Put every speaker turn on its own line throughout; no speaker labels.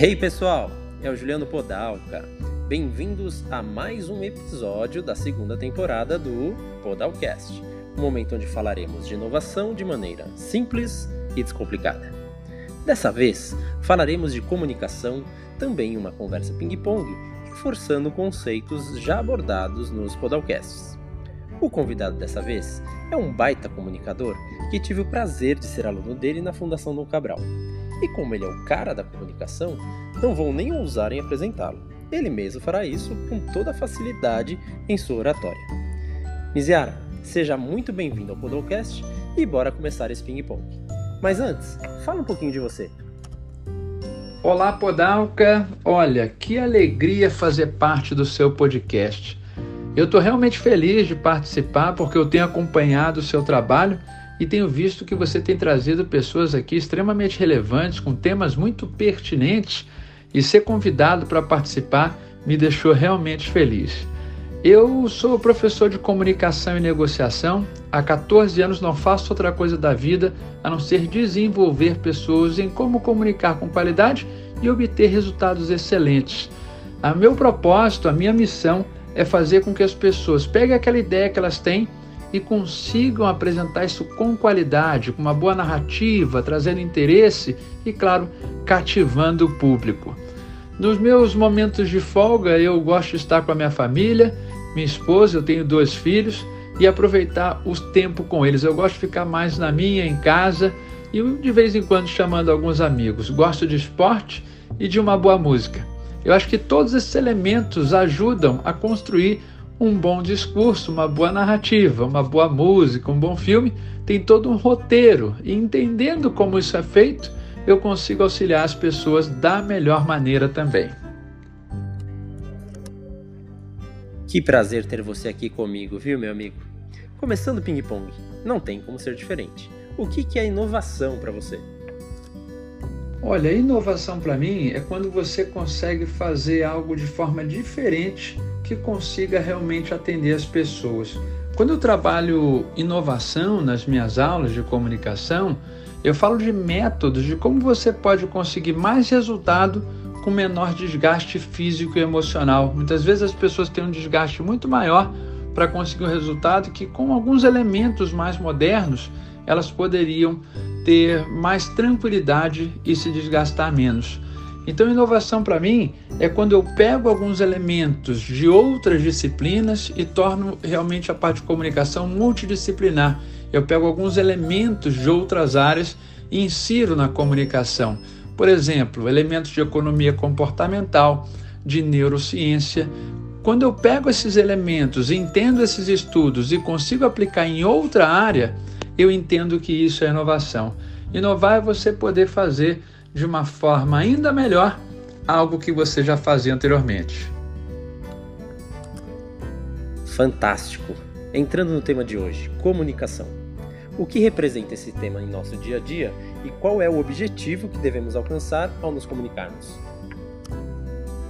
Hey pessoal, é o Juliano Podalca. Bem-vindos a mais um episódio da segunda temporada do Podalcast, um momento onde falaremos de inovação de maneira simples e descomplicada. Dessa vez, falaremos de comunicação, também uma conversa ping-pong, reforçando conceitos já abordados nos Podalcasts. O convidado dessa vez é um baita comunicador que tive o prazer de ser aluno dele na Fundação Dom Cabral. E como ele é o cara da comunicação, não vou nem ousar em apresentá-lo. Ele mesmo fará isso com toda facilidade em sua oratória. Miziara, seja muito bem-vindo ao Podocast e bora começar esse ping-pong. Mas antes, fala um pouquinho de você.
Olá, Podalca! Olha, que alegria fazer parte do seu podcast. Eu estou realmente feliz de participar porque eu tenho acompanhado o seu trabalho e tenho visto que você tem trazido pessoas aqui extremamente relevantes, com temas muito pertinentes, e ser convidado para participar me deixou realmente feliz. Eu sou professor de comunicação e negociação. Há 14 anos não faço outra coisa da vida a não ser desenvolver pessoas em como comunicar com qualidade e obter resultados excelentes. A meu propósito, a minha missão é fazer com que as pessoas peguem aquela ideia que elas têm e consigam apresentar isso com qualidade, com uma boa narrativa, trazendo interesse e, claro, cativando o público. Nos meus momentos de folga, eu gosto de estar com a minha família, minha esposa, eu tenho dois filhos, e aproveitar o tempo com eles. Eu gosto de ficar mais na minha, em casa, e de vez em quando chamando alguns amigos. Gosto de esporte e de uma boa música. Eu acho que todos esses elementos ajudam a construir um bom discurso, uma boa narrativa, uma boa música, um bom filme, tem todo um roteiro. E entendendo como isso é feito, eu consigo auxiliar as pessoas da melhor maneira também.
Que prazer ter você aqui comigo, viu, meu amigo? Começando o ping-pong, não tem como ser diferente. O que é inovação para você?
Olha, inovação para mim é quando você consegue fazer algo de forma diferente que consiga realmente atender as pessoas. Quando eu trabalho inovação nas minhas aulas de comunicação, eu falo de métodos de como você pode conseguir mais resultado com menor desgaste físico e emocional. Muitas vezes as pessoas têm um desgaste muito maior para conseguir um resultado que, com alguns elementos mais modernos, elas poderiam ter mais tranquilidade e se desgastar menos. Então, inovação para mim é quando eu pego alguns elementos de outras disciplinas e torno realmente a parte de comunicação multidisciplinar. Eu pego alguns elementos de outras áreas e insiro na comunicação. Por exemplo, elementos de economia comportamental, de neurociência. Quando eu pego esses elementos, entendo esses estudos e consigo aplicar em outra área, eu entendo que isso é inovação. Inovar é você poder fazer de uma forma ainda melhor algo que você já fazia anteriormente.
Fantástico! Entrando no tema de hoje, comunicação. O que representa esse tema em nosso dia a dia e qual é o objetivo que devemos alcançar ao nos comunicarmos?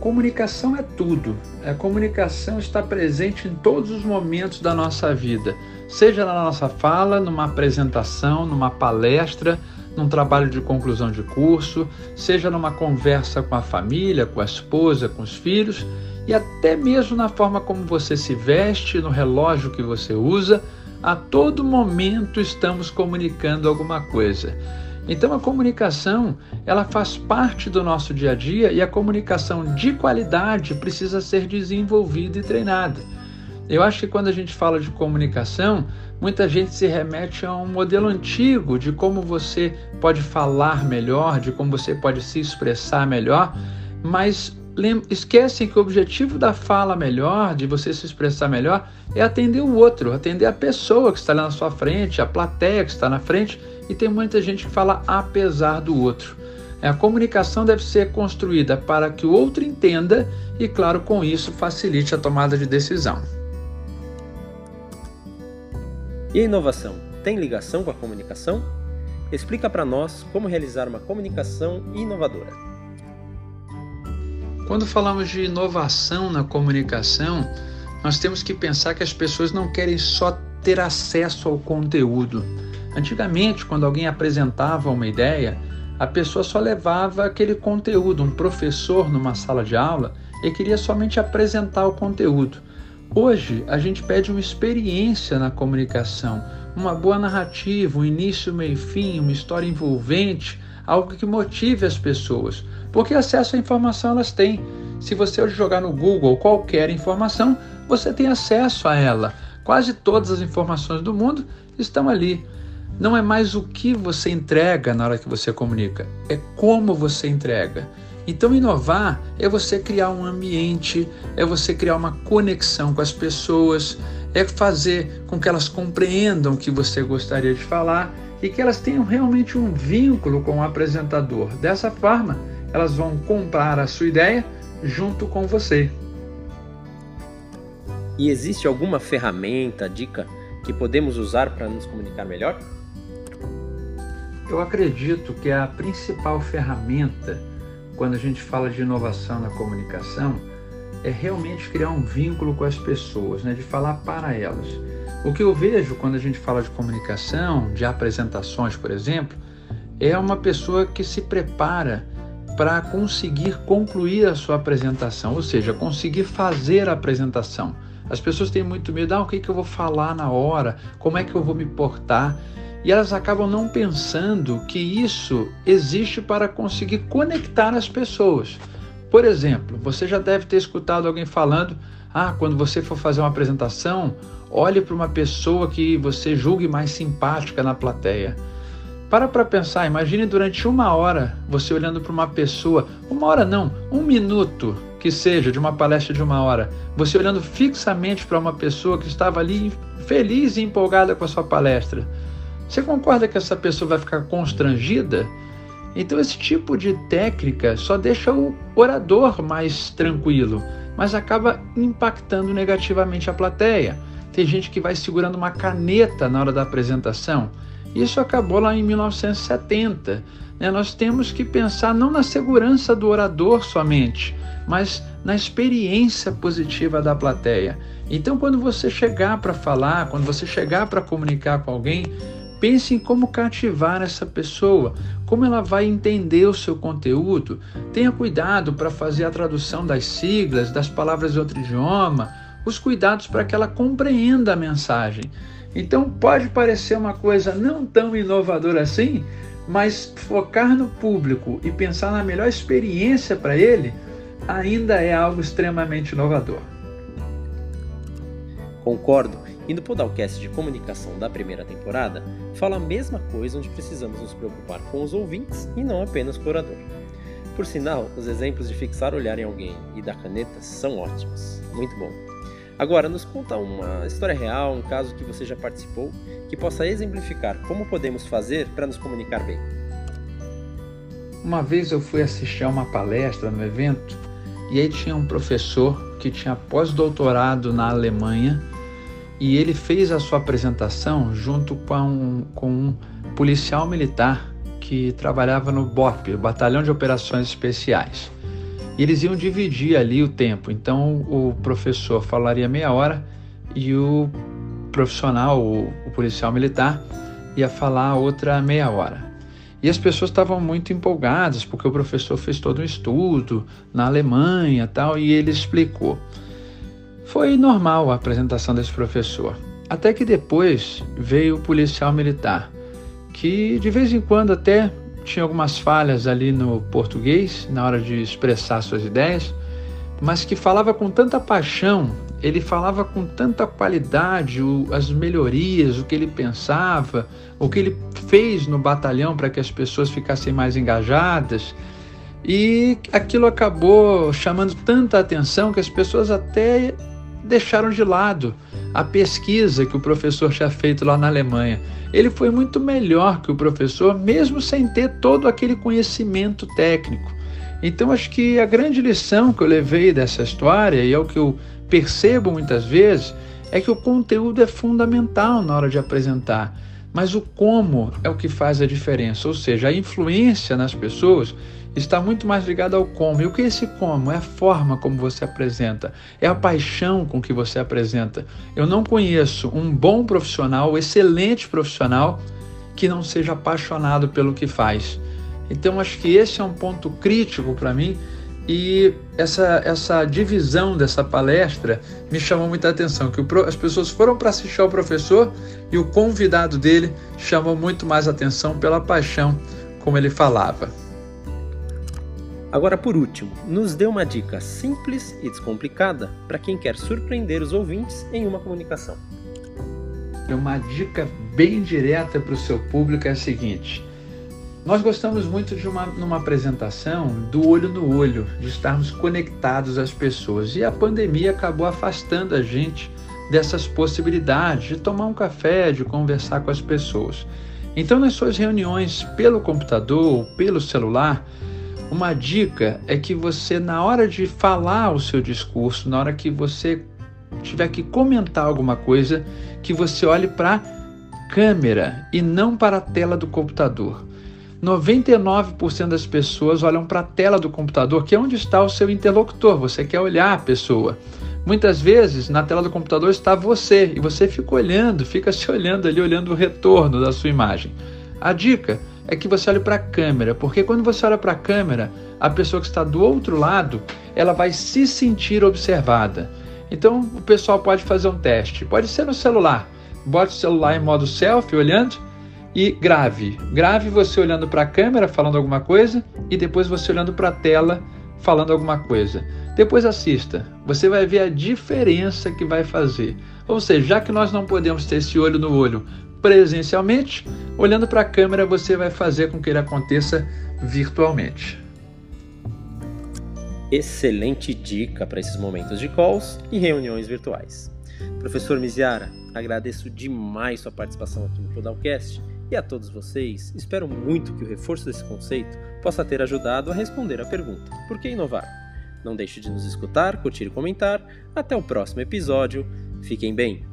Comunicação é tudo. A comunicação está presente em todos os momentos da nossa vida, seja na nossa fala, numa apresentação, numa palestra, num trabalho de conclusão de curso, seja numa conversa com a família, com a esposa, com os filhos e até mesmo na forma como você se veste, no relógio que você usa, a todo momento estamos comunicando alguma coisa. Então a comunicação, ela faz parte do nosso dia a dia e a comunicação de qualidade precisa ser desenvolvida e treinada. Eu acho que quando a gente fala de comunicação, muita gente se remete a um modelo antigo de como você pode falar melhor, de como você pode se expressar melhor, mas esquecem que o objetivo da fala melhor, de você se expressar melhor, é atender o outro, atender a pessoa que está lá na sua frente, a plateia que está na frente, e tem muita gente que fala apesar do outro. A comunicação deve ser construída para que o outro entenda e, claro, com isso facilite a tomada de decisão.
E a inovação tem ligação com a comunicação? Explica para nós como realizar uma comunicação inovadora.
Quando falamos de inovação na comunicação, nós temos que pensar que as pessoas não querem só ter acesso ao conteúdo. Antigamente, quando alguém apresentava uma ideia, a pessoa só levava aquele conteúdo, um professor numa sala de aula, e queria somente apresentar o conteúdo. Hoje, a gente pede uma experiência na comunicação, uma boa narrativa, um início, meio e fim, uma história envolvente, algo que motive as pessoas, porque acesso à informação elas têm. Se você jogar no Google qualquer informação, você tem acesso a ela. Quase todas as informações do mundo estão ali. Não é mais o que você entrega na hora que você comunica, é como você entrega. Então, inovar é você criar um ambiente, é você criar uma conexão com as pessoas, é fazer com que elas compreendam o que você gostaria de falar e que elas tenham realmente um vínculo com o apresentador. Dessa forma, elas vão comprar a sua ideia junto com você.
E existe alguma ferramenta, dica que podemos usar para nos comunicar melhor?
Eu acredito que a principal ferramenta quando a gente fala de inovação na comunicação é realmente criar um vínculo com as pessoas, né? de falar para elas. O que eu vejo quando a gente fala de comunicação, de apresentações, por exemplo, é uma pessoa que se prepara para conseguir concluir a sua apresentação, ou seja, conseguir fazer a apresentação. As pessoas têm muito medo, ah, o que, que eu vou falar na hora, como é que eu vou me portar, e elas acabam não pensando que isso existe para conseguir conectar as pessoas. Por exemplo, você já deve ter escutado alguém falando: ah, quando você for fazer uma apresentação, olhe para uma pessoa que você julgue mais simpática na plateia. Para para pensar, imagine durante uma hora você olhando para uma pessoa, uma hora não, um minuto que seja de uma palestra de uma hora, você olhando fixamente para uma pessoa que estava ali feliz e empolgada com a sua palestra. Você concorda que essa pessoa vai ficar constrangida? Então, esse tipo de técnica só deixa o orador mais tranquilo, mas acaba impactando negativamente a plateia. Tem gente que vai segurando uma caneta na hora da apresentação. Isso acabou lá em 1970. Né? Nós temos que pensar não na segurança do orador somente, mas na experiência positiva da plateia. Então, quando você chegar para falar, quando você chegar para comunicar com alguém, Pense em como cativar essa pessoa, como ela vai entender o seu conteúdo. Tenha cuidado para fazer a tradução das siglas, das palavras de outro idioma, os cuidados para que ela compreenda a mensagem. Então pode parecer uma coisa não tão inovadora assim, mas focar no público e pensar na melhor experiência para ele ainda é algo extremamente inovador.
Concordo. E no Podalcast de comunicação da primeira temporada, fala a mesma coisa onde precisamos nos preocupar com os ouvintes e não apenas com o orador. Por sinal, os exemplos de fixar o olhar em alguém e da caneta são ótimos. Muito bom. Agora, nos conta uma história real, um caso que você já participou, que possa exemplificar como podemos fazer para nos comunicar bem.
Uma vez eu fui assistir a uma palestra no evento e aí tinha um professor que tinha pós-doutorado na Alemanha e ele fez a sua apresentação junto com um, com um policial militar que trabalhava no BOP, Batalhão de Operações Especiais. E eles iam dividir ali o tempo, então o professor falaria meia hora e o profissional, o, o policial militar, ia falar outra meia hora. E as pessoas estavam muito empolgadas porque o professor fez todo um estudo na Alemanha tal e ele explicou. Foi normal a apresentação desse professor. Até que depois veio o policial militar, que de vez em quando até tinha algumas falhas ali no português, na hora de expressar suas ideias, mas que falava com tanta paixão, ele falava com tanta qualidade o, as melhorias, o que ele pensava, o que ele fez no batalhão para que as pessoas ficassem mais engajadas. E aquilo acabou chamando tanta atenção que as pessoas até deixaram de lado a pesquisa que o professor tinha feito lá na Alemanha. Ele foi muito melhor que o professor, mesmo sem ter todo aquele conhecimento técnico. Então, acho que a grande lição que eu levei dessa história, e é o que eu percebo muitas vezes, é que o conteúdo é fundamental na hora de apresentar, mas o como é o que faz a diferença, ou seja, a influência nas pessoas está muito mais ligado ao como. E o que é esse como? É a forma como você apresenta, é a paixão com que você apresenta. Eu não conheço um bom profissional, excelente profissional, que não seja apaixonado pelo que faz. Então, acho que esse é um ponto crítico para mim e essa, essa divisão dessa palestra me chamou muita atenção, que o, as pessoas foram para assistir ao professor e o convidado dele chamou muito mais atenção pela paixão como ele falava.
Agora, por último, nos dê uma dica simples e descomplicada para quem quer surpreender os ouvintes em uma comunicação.
Uma dica bem direta para o seu público é a seguinte: nós gostamos muito de uma numa apresentação do olho no olho, de estarmos conectados às pessoas. E a pandemia acabou afastando a gente dessas possibilidades de tomar um café, de conversar com as pessoas. Então, nas suas reuniões pelo computador ou pelo celular, uma dica é que você, na hora de falar o seu discurso, na hora que você tiver que comentar alguma coisa, que você olhe para a câmera e não para a tela do computador. 99% das pessoas olham para a tela do computador, que é onde está o seu interlocutor. Você quer olhar a pessoa. Muitas vezes na tela do computador está você e você fica olhando, fica se olhando ali, olhando o retorno da sua imagem. A dica é que você olhe para a câmera, porque quando você olha para a câmera, a pessoa que está do outro lado, ela vai se sentir observada. Então o pessoal pode fazer um teste, pode ser no celular. Bote o celular em modo selfie, olhando e grave. Grave você olhando para a câmera falando alguma coisa e depois você olhando para a tela falando alguma coisa. Depois assista. Você vai ver a diferença que vai fazer. Ou seja, já que nós não podemos ter esse olho no olho presencialmente, olhando para a câmera você vai fazer com que ele aconteça virtualmente.
Excelente dica para esses momentos de calls e reuniões virtuais. Professor Miziara, agradeço demais sua participação aqui no Podalcast e a todos vocês, espero muito que o reforço desse conceito possa ter ajudado a responder a pergunta: por que inovar? Não deixe de nos escutar, curtir e comentar. Até o próximo episódio. Fiquem bem!